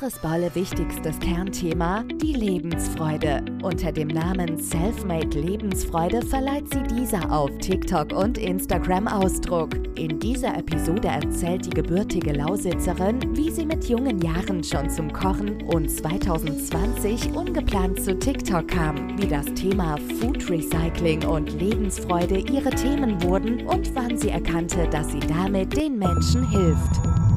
Doris Bolle wichtigstes Kernthema, die Lebensfreude. Unter dem Namen Selfmade Lebensfreude verleiht sie dieser auf TikTok und Instagram Ausdruck. In dieser Episode erzählt die gebürtige Lausitzerin, wie sie mit jungen Jahren schon zum Kochen und 2020 ungeplant zu TikTok kam, wie das Thema Food Recycling und Lebensfreude ihre Themen wurden und wann sie erkannte, dass sie damit den Menschen hilft.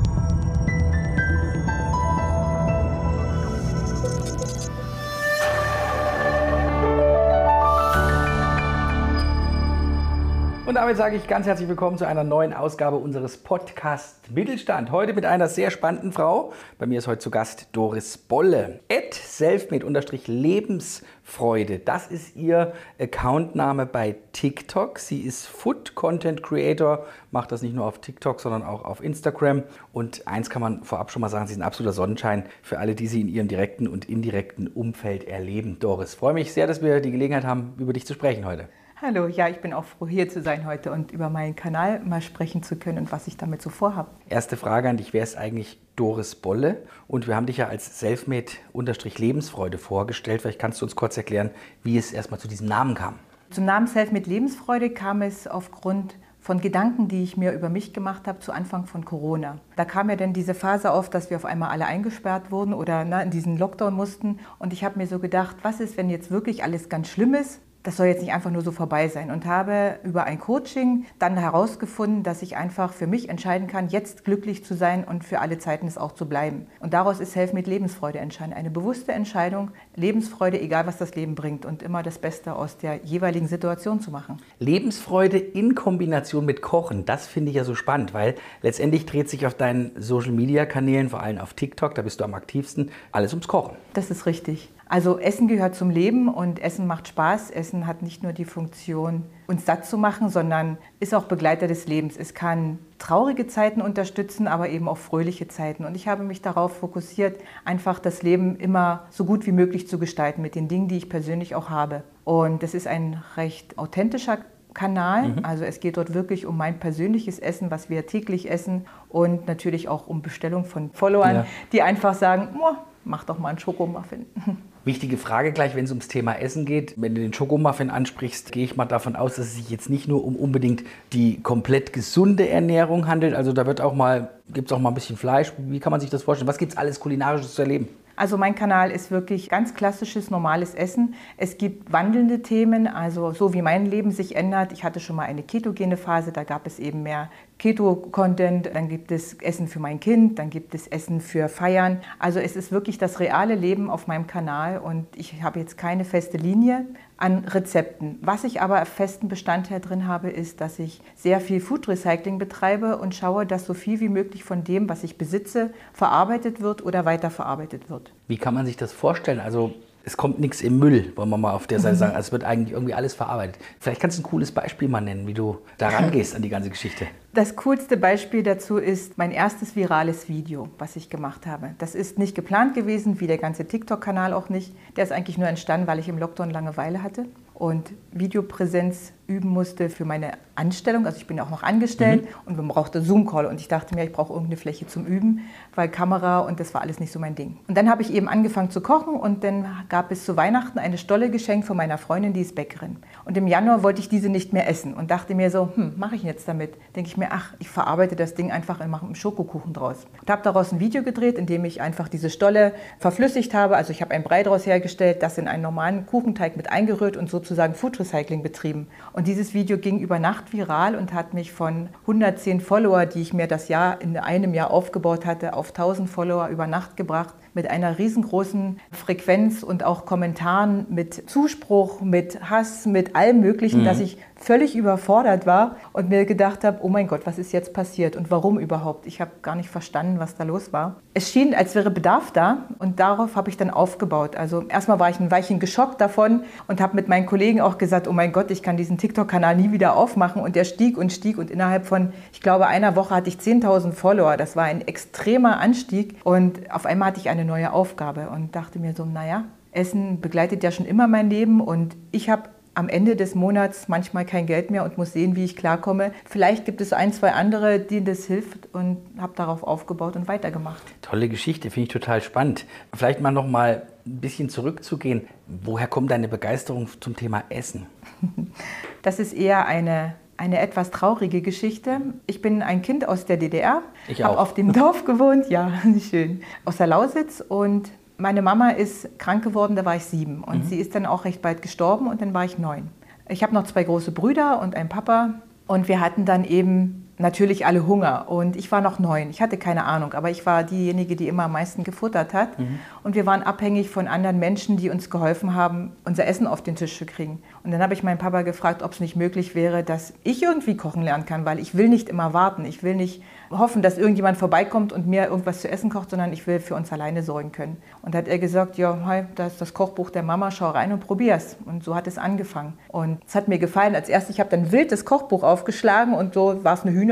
Und damit sage ich ganz herzlich willkommen zu einer neuen Ausgabe unseres Podcast Mittelstand. Heute mit einer sehr spannenden Frau. Bei mir ist heute zu Gast Doris Bolle. At selfmade-lebensfreude. Das ist ihr Accountname bei TikTok. Sie ist Food Content Creator, macht das nicht nur auf TikTok, sondern auch auf Instagram. Und eins kann man vorab schon mal sagen, sie ist ein absoluter Sonnenschein für alle, die sie in ihrem direkten und indirekten Umfeld erleben. Doris, freue mich sehr, dass wir die Gelegenheit haben, über dich zu sprechen heute. Hallo, ja, ich bin auch froh, hier zu sein heute und über meinen Kanal mal sprechen zu können und was ich damit so vorhabe. Erste Frage an dich, wer ist eigentlich Doris Bolle? Und wir haben dich ja als Selfmade-Lebensfreude vorgestellt. Vielleicht kannst du uns kurz erklären, wie es erstmal zu diesem Namen kam. Zum Namen Selfmade Lebensfreude kam es aufgrund von Gedanken, die ich mir über mich gemacht habe zu Anfang von Corona. Da kam ja dann diese Phase auf, dass wir auf einmal alle eingesperrt wurden oder na, in diesen Lockdown mussten. Und ich habe mir so gedacht, was ist, wenn jetzt wirklich alles ganz schlimm ist? Das soll jetzt nicht einfach nur so vorbei sein. Und habe über ein Coaching dann herausgefunden, dass ich einfach für mich entscheiden kann, jetzt glücklich zu sein und für alle Zeiten es auch zu bleiben. Und daraus ist Helfen mit Lebensfreude entscheiden. Eine bewusste Entscheidung, Lebensfreude, egal was das Leben bringt und immer das Beste aus der jeweiligen Situation zu machen. Lebensfreude in Kombination mit Kochen, das finde ich ja so spannend, weil letztendlich dreht sich auf deinen Social-Media-Kanälen, vor allem auf TikTok, da bist du am aktivsten, alles ums Kochen. Das ist richtig. Also Essen gehört zum Leben und Essen macht Spaß. Essen hat nicht nur die Funktion, uns satt zu machen, sondern ist auch Begleiter des Lebens. Es kann traurige Zeiten unterstützen, aber eben auch fröhliche Zeiten. Und ich habe mich darauf fokussiert, einfach das Leben immer so gut wie möglich zu gestalten mit den Dingen, die ich persönlich auch habe. Und das ist ein recht authentischer Kanal. Mhm. Also es geht dort wirklich um mein persönliches Essen, was wir täglich essen und natürlich auch um Bestellung von Followern, ja. die einfach sagen, mach doch mal einen Schokomuffin. Wichtige Frage gleich, wenn es ums Thema Essen geht. Wenn du den Schokomuffin ansprichst, gehe ich mal davon aus, dass es sich jetzt nicht nur um unbedingt die komplett gesunde Ernährung handelt. Also da wird auch mal, gibt es auch mal ein bisschen Fleisch. Wie kann man sich das vorstellen? Was gibt es alles kulinarisches zu erleben? Also mein Kanal ist wirklich ganz klassisches, normales Essen. Es gibt wandelnde Themen, also so wie mein Leben sich ändert. Ich hatte schon mal eine ketogene Phase, da gab es eben mehr Keto-Content, dann gibt es Essen für mein Kind, dann gibt es Essen für Feiern. Also es ist wirklich das reale Leben auf meinem Kanal und ich habe jetzt keine feste Linie an Rezepten. Was ich aber festen Bestandteil drin habe, ist, dass ich sehr viel Food Recycling betreibe und schaue, dass so viel wie möglich von dem, was ich besitze, verarbeitet wird oder weiterverarbeitet wird. Wie kann man sich das vorstellen? Also es kommt nichts im Müll, wollen wir mal auf der Seite mhm. sagen. Also es wird eigentlich irgendwie alles verarbeitet. Vielleicht kannst du ein cooles Beispiel mal nennen, wie du da rangehst an die ganze Geschichte. Das coolste Beispiel dazu ist mein erstes virales Video, was ich gemacht habe. Das ist nicht geplant gewesen, wie der ganze TikTok-Kanal auch nicht. Der ist eigentlich nur entstanden, weil ich im Lockdown Langeweile hatte und Videopräsenz üben musste für meine Anstellung. Also ich bin ja auch noch angestellt mhm. und man brauchte Zoom-Call und ich dachte mir, ich brauche irgendeine Fläche zum Üben, weil Kamera und das war alles nicht so mein Ding. Und dann habe ich eben angefangen zu kochen und dann gab es zu Weihnachten eine Stolle geschenkt von meiner Freundin, die ist Bäckerin. Und im Januar wollte ich diese nicht mehr essen und dachte mir so, hm, mache ich jetzt damit? Denke ich mir, ach, ich verarbeite das Ding einfach und mache einen Schokokuchen draus. Und habe daraus ein Video gedreht, in dem ich einfach diese Stolle verflüssigt habe. Also ich habe einen Brei daraus hergestellt, das in einen normalen Kuchenteig mit eingerührt und sozusagen Food Recycling betrieben. Und dieses Video ging über Nacht viral und hat mich von 110 Follower, die ich mir das Jahr in einem Jahr aufgebaut hatte, auf 1000 Follower über Nacht gebracht mit einer riesengroßen Frequenz und auch Kommentaren mit Zuspruch, mit Hass, mit allem Möglichen, mhm. dass ich völlig überfordert war und mir gedacht habe, oh mein Gott, was ist jetzt passiert und warum überhaupt? Ich habe gar nicht verstanden, was da los war. Es schien, als wäre Bedarf da und darauf habe ich dann aufgebaut. Also erstmal war ich ein Weilchen geschockt davon und habe mit meinen Kollegen auch gesagt, oh mein Gott, ich kann diesen TikTok-Kanal nie wieder aufmachen und der stieg und stieg und innerhalb von, ich glaube, einer Woche hatte ich 10.000 Follower. Das war ein extremer Anstieg und auf einmal hatte ich eine neue Aufgabe und dachte mir so, naja, Essen begleitet ja schon immer mein Leben und ich habe am Ende des Monats manchmal kein Geld mehr und muss sehen, wie ich klarkomme. Vielleicht gibt es ein, zwei andere, denen das hilft und habe darauf aufgebaut und weitergemacht. Tolle Geschichte, finde ich total spannend. Vielleicht mal noch mal ein bisschen zurückzugehen. Woher kommt deine Begeisterung zum Thema Essen? Das ist eher eine eine etwas traurige Geschichte. Ich bin ein Kind aus der DDR, habe auf dem Dorf gewohnt, ja, schön, aus der Lausitz und meine Mama ist krank geworden, da war ich sieben und mhm. sie ist dann auch recht bald gestorben und dann war ich neun. Ich habe noch zwei große Brüder und einen Papa und wir hatten dann eben natürlich alle Hunger und ich war noch neun. Ich hatte keine Ahnung, aber ich war diejenige, die immer am meisten gefuttert hat. Mhm. Und wir waren abhängig von anderen Menschen, die uns geholfen haben, unser Essen auf den Tisch zu kriegen. Und dann habe ich meinen Papa gefragt, ob es nicht möglich wäre, dass ich irgendwie kochen lernen kann, weil ich will nicht immer warten. Ich will nicht hoffen, dass irgendjemand vorbeikommt und mir irgendwas zu essen kocht, sondern ich will für uns alleine sorgen können. Und da hat er gesagt, ja, hi, das ist das Kochbuch der Mama, schau rein und probier's. Und so hat es angefangen. Und es hat mir gefallen. Als erstes, ich habe dann wild das Kochbuch aufgeschlagen und so war es eine Hühnersuppe.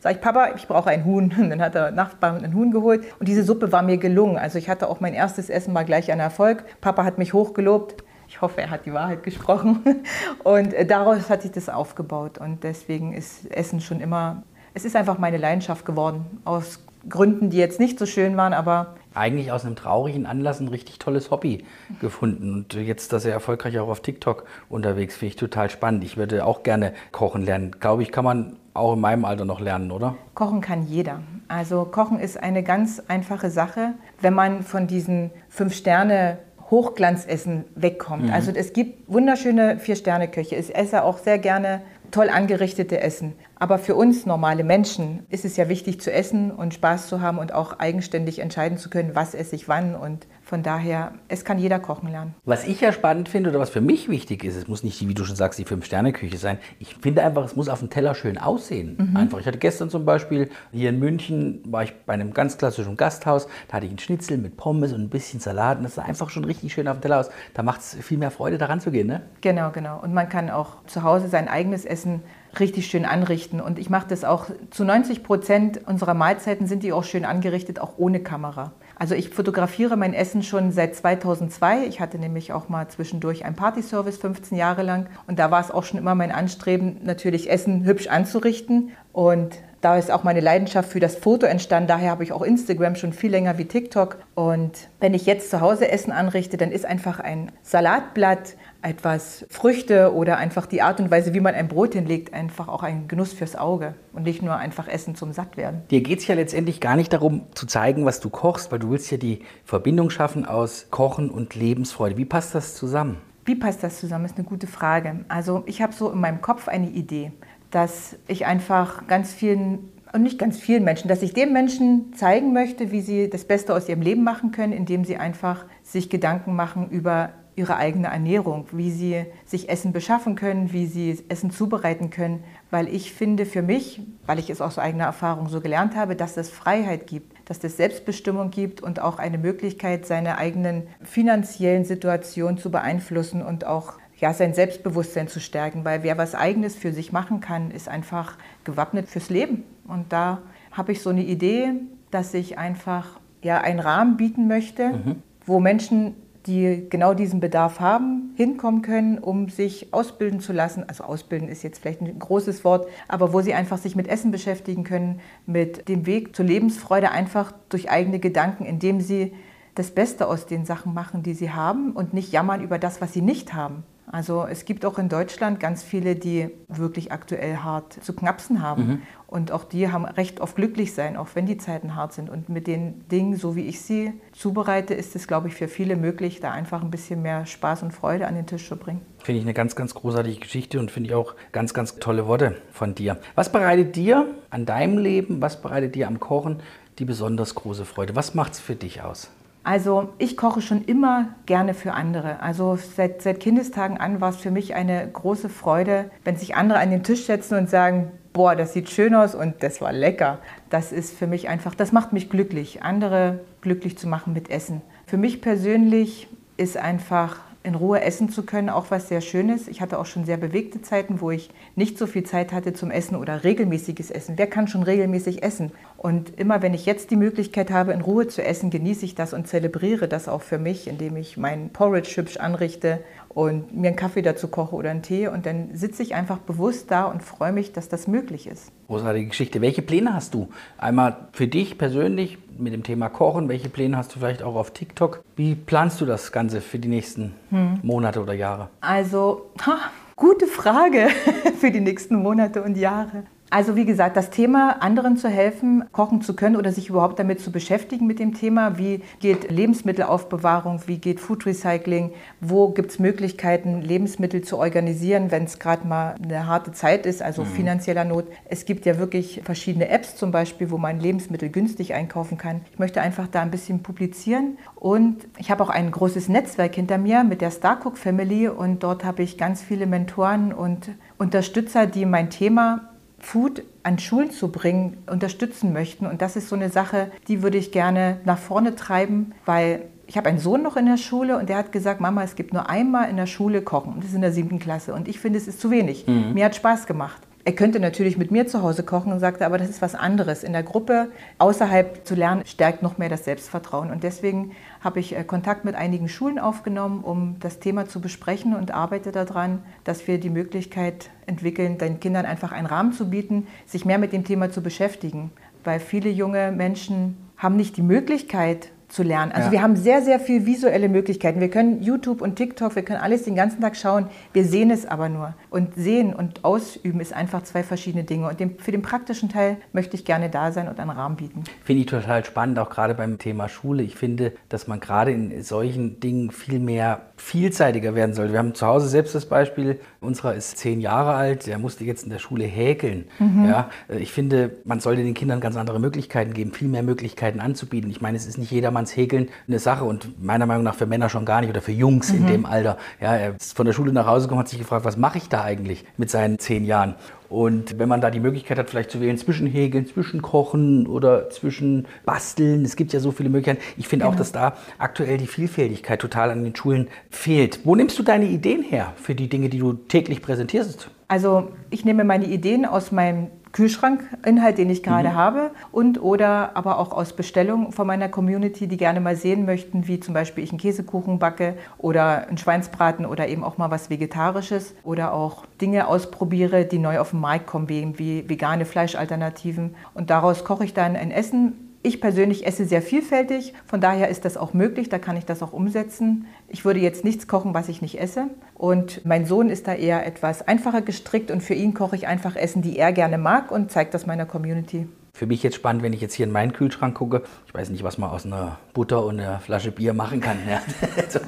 Sag ich, Papa, ich brauche ein Huhn. Und dann hat der Nachbar ein Huhn geholt. Und diese Suppe war mir gelungen. Also ich hatte auch mein erstes Essen mal gleich einen Erfolg. Papa hat mich hochgelobt. Ich hoffe, er hat die Wahrheit gesprochen. Und äh, daraus hat sich das aufgebaut. Und deswegen ist Essen schon immer es ist einfach meine Leidenschaft geworden. Aus Gründen, die jetzt nicht so schön waren, aber. Eigentlich aus einem traurigen Anlass ein richtig tolles Hobby gefunden. Und jetzt, dass er erfolgreich auch auf TikTok unterwegs, finde ich total spannend. Ich würde auch gerne kochen lernen. Glaube ich, kann man auch in meinem Alter noch lernen, oder? Kochen kann jeder. Also Kochen ist eine ganz einfache Sache, wenn man von diesen fünf Sterne Hochglanzessen wegkommt. Mhm. Also es gibt wunderschöne Vier-Sterne-Köche. Ich esse auch sehr gerne toll angerichtete Essen. Aber für uns normale Menschen ist es ja wichtig zu essen und Spaß zu haben und auch eigenständig entscheiden zu können, was esse ich wann. Und von daher, es kann jeder kochen lernen. Was ich ja spannend finde oder was für mich wichtig ist, es muss nicht, wie du schon sagst, die Fünf-Sterne-Küche sein. Ich finde einfach, es muss auf dem Teller schön aussehen. Mhm. Einfach. Ich hatte gestern zum Beispiel hier in München, war ich bei einem ganz klassischen Gasthaus, da hatte ich einen Schnitzel mit Pommes und ein bisschen Salat und das sah einfach schon richtig schön auf dem Teller aus. Da macht es viel mehr Freude, daran zu gehen, ne? Genau, genau. Und man kann auch zu Hause sein eigenes Essen richtig schön anrichten. Und ich mache das auch zu 90 Prozent unserer Mahlzeiten sind die auch schön angerichtet, auch ohne Kamera. Also ich fotografiere mein Essen schon seit 2002. Ich hatte nämlich auch mal zwischendurch einen Partyservice 15 Jahre lang. Und da war es auch schon immer mein Anstreben, natürlich Essen hübsch anzurichten. Und da ist auch meine Leidenschaft für das Foto entstanden. Daher habe ich auch Instagram schon viel länger wie TikTok. Und wenn ich jetzt zu Hause Essen anrichte, dann ist einfach ein Salatblatt, etwas Früchte oder einfach die Art und Weise, wie man ein Brot hinlegt, einfach auch ein Genuss fürs Auge und nicht nur einfach Essen zum Sattwerden. Dir geht es ja letztendlich gar nicht darum zu zeigen, was du kochst, weil du willst ja die Verbindung schaffen aus Kochen und Lebensfreude. Wie passt das zusammen? Wie passt das zusammen, ist eine gute Frage. Also ich habe so in meinem Kopf eine Idee, dass ich einfach ganz vielen und nicht ganz vielen Menschen, dass ich den Menschen zeigen möchte, wie sie das Beste aus ihrem Leben machen können, indem sie einfach sich Gedanken machen über ihre eigene Ernährung, wie sie sich Essen beschaffen können, wie sie Essen zubereiten können, weil ich finde für mich, weil ich es aus eigener Erfahrung so gelernt habe, dass es Freiheit gibt, dass es Selbstbestimmung gibt und auch eine Möglichkeit, seine eigenen finanziellen Situationen zu beeinflussen und auch ja, sein Selbstbewusstsein zu stärken, weil wer was Eigenes für sich machen kann, ist einfach gewappnet fürs Leben. Und da habe ich so eine Idee, dass ich einfach ja, einen Rahmen bieten möchte, mhm. wo Menschen die genau diesen Bedarf haben, hinkommen können, um sich ausbilden zu lassen. Also ausbilden ist jetzt vielleicht ein großes Wort, aber wo sie einfach sich mit Essen beschäftigen können, mit dem Weg zur Lebensfreude einfach durch eigene Gedanken, indem sie das Beste aus den Sachen machen, die sie haben und nicht jammern über das, was sie nicht haben. Also es gibt auch in Deutschland ganz viele, die wirklich aktuell hart zu knapsen haben. Mhm. Und auch die haben recht auf glücklich sein, auch wenn die Zeiten hart sind. Und mit den Dingen, so wie ich sie zubereite, ist es, glaube ich, für viele möglich, da einfach ein bisschen mehr Spaß und Freude an den Tisch zu bringen. Finde ich eine ganz, ganz großartige Geschichte und finde ich auch ganz, ganz tolle Worte von dir. Was bereitet dir an deinem Leben, was bereitet dir am Kochen die besonders große Freude? Was macht es für dich aus? Also ich koche schon immer gerne für andere. Also seit, seit Kindestagen an war es für mich eine große Freude, wenn sich andere an den Tisch setzen und sagen, boah, das sieht schön aus und das war lecker. Das ist für mich einfach, das macht mich glücklich, andere glücklich zu machen mit Essen. Für mich persönlich ist einfach in Ruhe essen zu können, auch was sehr Schönes. Ich hatte auch schon sehr bewegte Zeiten, wo ich nicht so viel Zeit hatte zum Essen oder regelmäßiges Essen. Wer kann schon regelmäßig essen? Und immer wenn ich jetzt die Möglichkeit habe, in Ruhe zu essen, genieße ich das und zelebriere das auch für mich, indem ich mein Porridge hübsch anrichte und mir einen Kaffee dazu koche oder einen Tee. Und dann sitze ich einfach bewusst da und freue mich, dass das möglich ist. Großartige Geschichte. Welche Pläne hast du? Einmal für dich persönlich mit dem Thema Kochen. Welche Pläne hast du vielleicht auch auf TikTok? Wie planst du das Ganze für die nächsten hm. Monate oder Jahre? Also, ha, gute Frage für die nächsten Monate und Jahre. Also wie gesagt, das Thema, anderen zu helfen, kochen zu können oder sich überhaupt damit zu beschäftigen mit dem Thema, wie geht Lebensmittelaufbewahrung, wie geht Food Recycling, wo gibt es Möglichkeiten, Lebensmittel zu organisieren, wenn es gerade mal eine harte Zeit ist, also mhm. finanzieller Not. Es gibt ja wirklich verschiedene Apps zum Beispiel, wo man Lebensmittel günstig einkaufen kann. Ich möchte einfach da ein bisschen publizieren und ich habe auch ein großes Netzwerk hinter mir mit der Starcook Family und dort habe ich ganz viele Mentoren und Unterstützer, die mein Thema Food an Schulen zu bringen, unterstützen möchten. Und das ist so eine Sache, die würde ich gerne nach vorne treiben, weil ich habe einen Sohn noch in der Schule und der hat gesagt, Mama, es gibt nur einmal in der Schule Kochen. Und das ist in der siebten Klasse. Und ich finde, es ist zu wenig. Mhm. Mir hat Spaß gemacht. Er könnte natürlich mit mir zu Hause kochen und sagte, aber das ist was anderes. In der Gruppe außerhalb zu lernen, stärkt noch mehr das Selbstvertrauen. Und deswegen habe ich äh, Kontakt mit einigen Schulen aufgenommen, um das Thema zu besprechen und arbeite daran, dass wir die Möglichkeit entwickeln, den Kindern einfach einen Rahmen zu bieten, sich mehr mit dem Thema zu beschäftigen. Weil viele junge Menschen haben nicht die Möglichkeit, zu lernen. Also ja. wir haben sehr, sehr viele visuelle Möglichkeiten. Wir können YouTube und TikTok, wir können alles den ganzen Tag schauen. Wir sehen es aber nur. Und sehen und ausüben ist einfach zwei verschiedene Dinge. Und dem, für den praktischen Teil möchte ich gerne da sein und einen Rahmen bieten. Finde ich total spannend, auch gerade beim Thema Schule. Ich finde, dass man gerade in solchen Dingen viel mehr vielseitiger werden sollte. Wir haben zu Hause selbst das Beispiel, unserer ist zehn Jahre alt, der musste jetzt in der Schule häkeln. Mhm. Ja, ich finde, man sollte den Kindern ganz andere Möglichkeiten geben, viel mehr Möglichkeiten anzubieten. Ich meine, es ist nicht jedermanns Häkeln eine Sache und meiner Meinung nach für Männer schon gar nicht oder für Jungs mhm. in dem Alter. Ja, er ist von der Schule nach Hause gekommen, hat sich gefragt, was mache ich da eigentlich mit seinen zehn Jahren? Und wenn man da die Möglichkeit hat, vielleicht zu wählen zwischen Häkeln, zwischen Kochen oder zwischen Basteln, es gibt ja so viele Möglichkeiten. Ich finde genau. auch, dass da aktuell die Vielfältigkeit total an den Schulen fehlt. Wo nimmst du deine Ideen her für die Dinge, die du täglich präsentierst? Also ich nehme meine Ideen aus meinem Kühlschrankinhalt, den ich gerade mhm. habe und oder aber auch aus Bestellungen von meiner Community, die gerne mal sehen möchten, wie zum Beispiel ich einen Käsekuchen backe oder einen Schweinsbraten oder eben auch mal was Vegetarisches oder auch Dinge ausprobiere, die neu auf den Markt kommen, wie vegane Fleischalternativen. Und daraus koche ich dann ein Essen ich persönlich esse sehr vielfältig, von daher ist das auch möglich, da kann ich das auch umsetzen. Ich würde jetzt nichts kochen, was ich nicht esse. Und mein Sohn ist da eher etwas einfacher gestrickt und für ihn koche ich einfach Essen, die er gerne mag und zeige das meiner Community. Für mich jetzt spannend, wenn ich jetzt hier in meinen Kühlschrank gucke. Ich weiß nicht, was man aus einer Butter und einer Flasche Bier machen kann. Ja.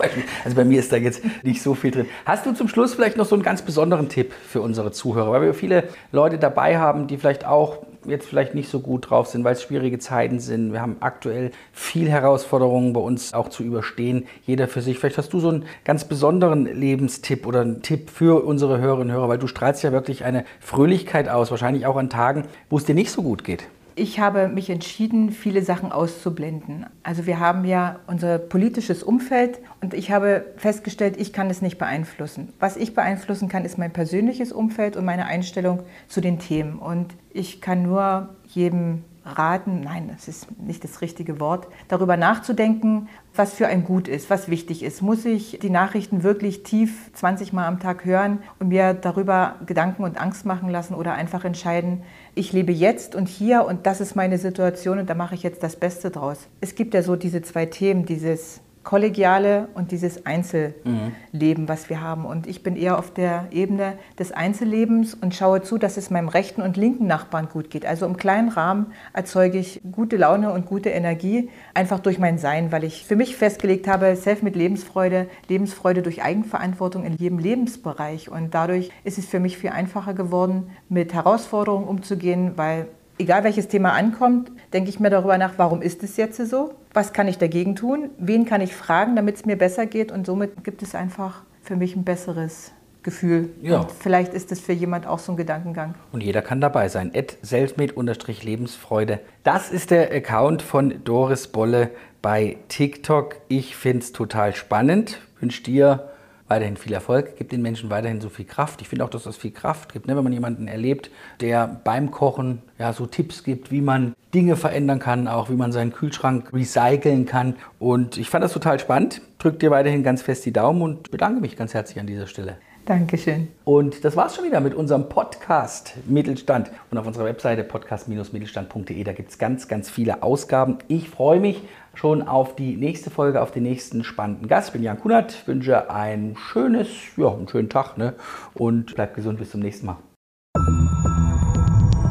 also bei mir ist da jetzt nicht so viel drin. Hast du zum Schluss vielleicht noch so einen ganz besonderen Tipp für unsere Zuhörer? Weil wir viele Leute dabei haben, die vielleicht auch jetzt vielleicht nicht so gut drauf sind, weil es schwierige Zeiten sind. Wir haben aktuell viel Herausforderungen bei uns auch zu überstehen, jeder für sich. Vielleicht hast du so einen ganz besonderen Lebenstipp oder einen Tipp für unsere Hörerinnen und Hörer, weil du strahlst ja wirklich eine Fröhlichkeit aus, wahrscheinlich auch an Tagen, wo es dir nicht so gut geht. Ich habe mich entschieden, viele Sachen auszublenden. Also wir haben ja unser politisches Umfeld und ich habe festgestellt, ich kann es nicht beeinflussen. Was ich beeinflussen kann, ist mein persönliches Umfeld und meine Einstellung zu den Themen. Und ich kann nur jedem raten, nein, das ist nicht das richtige Wort, darüber nachzudenken, was für ein Gut ist, was wichtig ist. Muss ich die Nachrichten wirklich tief 20 Mal am Tag hören und mir darüber Gedanken und Angst machen lassen oder einfach entscheiden, ich lebe jetzt und hier und das ist meine Situation und da mache ich jetzt das Beste draus. Es gibt ja so diese zwei Themen, dieses kollegiale und dieses Einzelleben, mhm. was wir haben. Und ich bin eher auf der Ebene des Einzellebens und schaue zu, dass es meinem rechten und linken Nachbarn gut geht. Also im kleinen Rahmen erzeuge ich gute Laune und gute Energie einfach durch mein Sein, weil ich für mich festgelegt habe, Self mit Lebensfreude, Lebensfreude durch Eigenverantwortung in jedem Lebensbereich. Und dadurch ist es für mich viel einfacher geworden, mit Herausforderungen umzugehen, weil egal welches Thema ankommt, denke ich mir darüber nach, warum ist es jetzt so? Was kann ich dagegen tun? Wen kann ich fragen, damit es mir besser geht? Und somit gibt es einfach für mich ein besseres Gefühl. Ja. Und vielleicht ist es für jemand auch so ein Gedankengang. Und jeder kann dabei sein. Selfmade-Lebensfreude. Das ist der Account von Doris Bolle bei TikTok. Ich finde es total spannend. Wünsche dir weiterhin viel Erfolg, gibt den Menschen weiterhin so viel Kraft. Ich finde auch, dass das viel Kraft gibt, ne? wenn man jemanden erlebt, der beim Kochen ja, so Tipps gibt, wie man Dinge verändern kann, auch wie man seinen Kühlschrank recyceln kann. Und ich fand das total spannend. Drück dir weiterhin ganz fest die Daumen und bedanke mich ganz herzlich an dieser Stelle. Dankeschön. Und das war's schon wieder mit unserem Podcast Mittelstand. Und auf unserer Webseite podcast-mittelstand.de, da gibt es ganz, ganz viele Ausgaben. Ich freue mich schon auf die nächste Folge, auf den nächsten spannenden Gast. Ich bin Jan Kunert, wünsche ein schönes, ja, einen schönen Tag ne? und bleibt gesund bis zum nächsten Mal.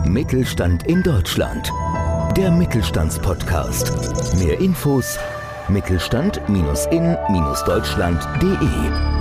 Mittelstand in Deutschland. Der Mittelstandspodcast. Mehr Infos mittelstand-in-deutschland.de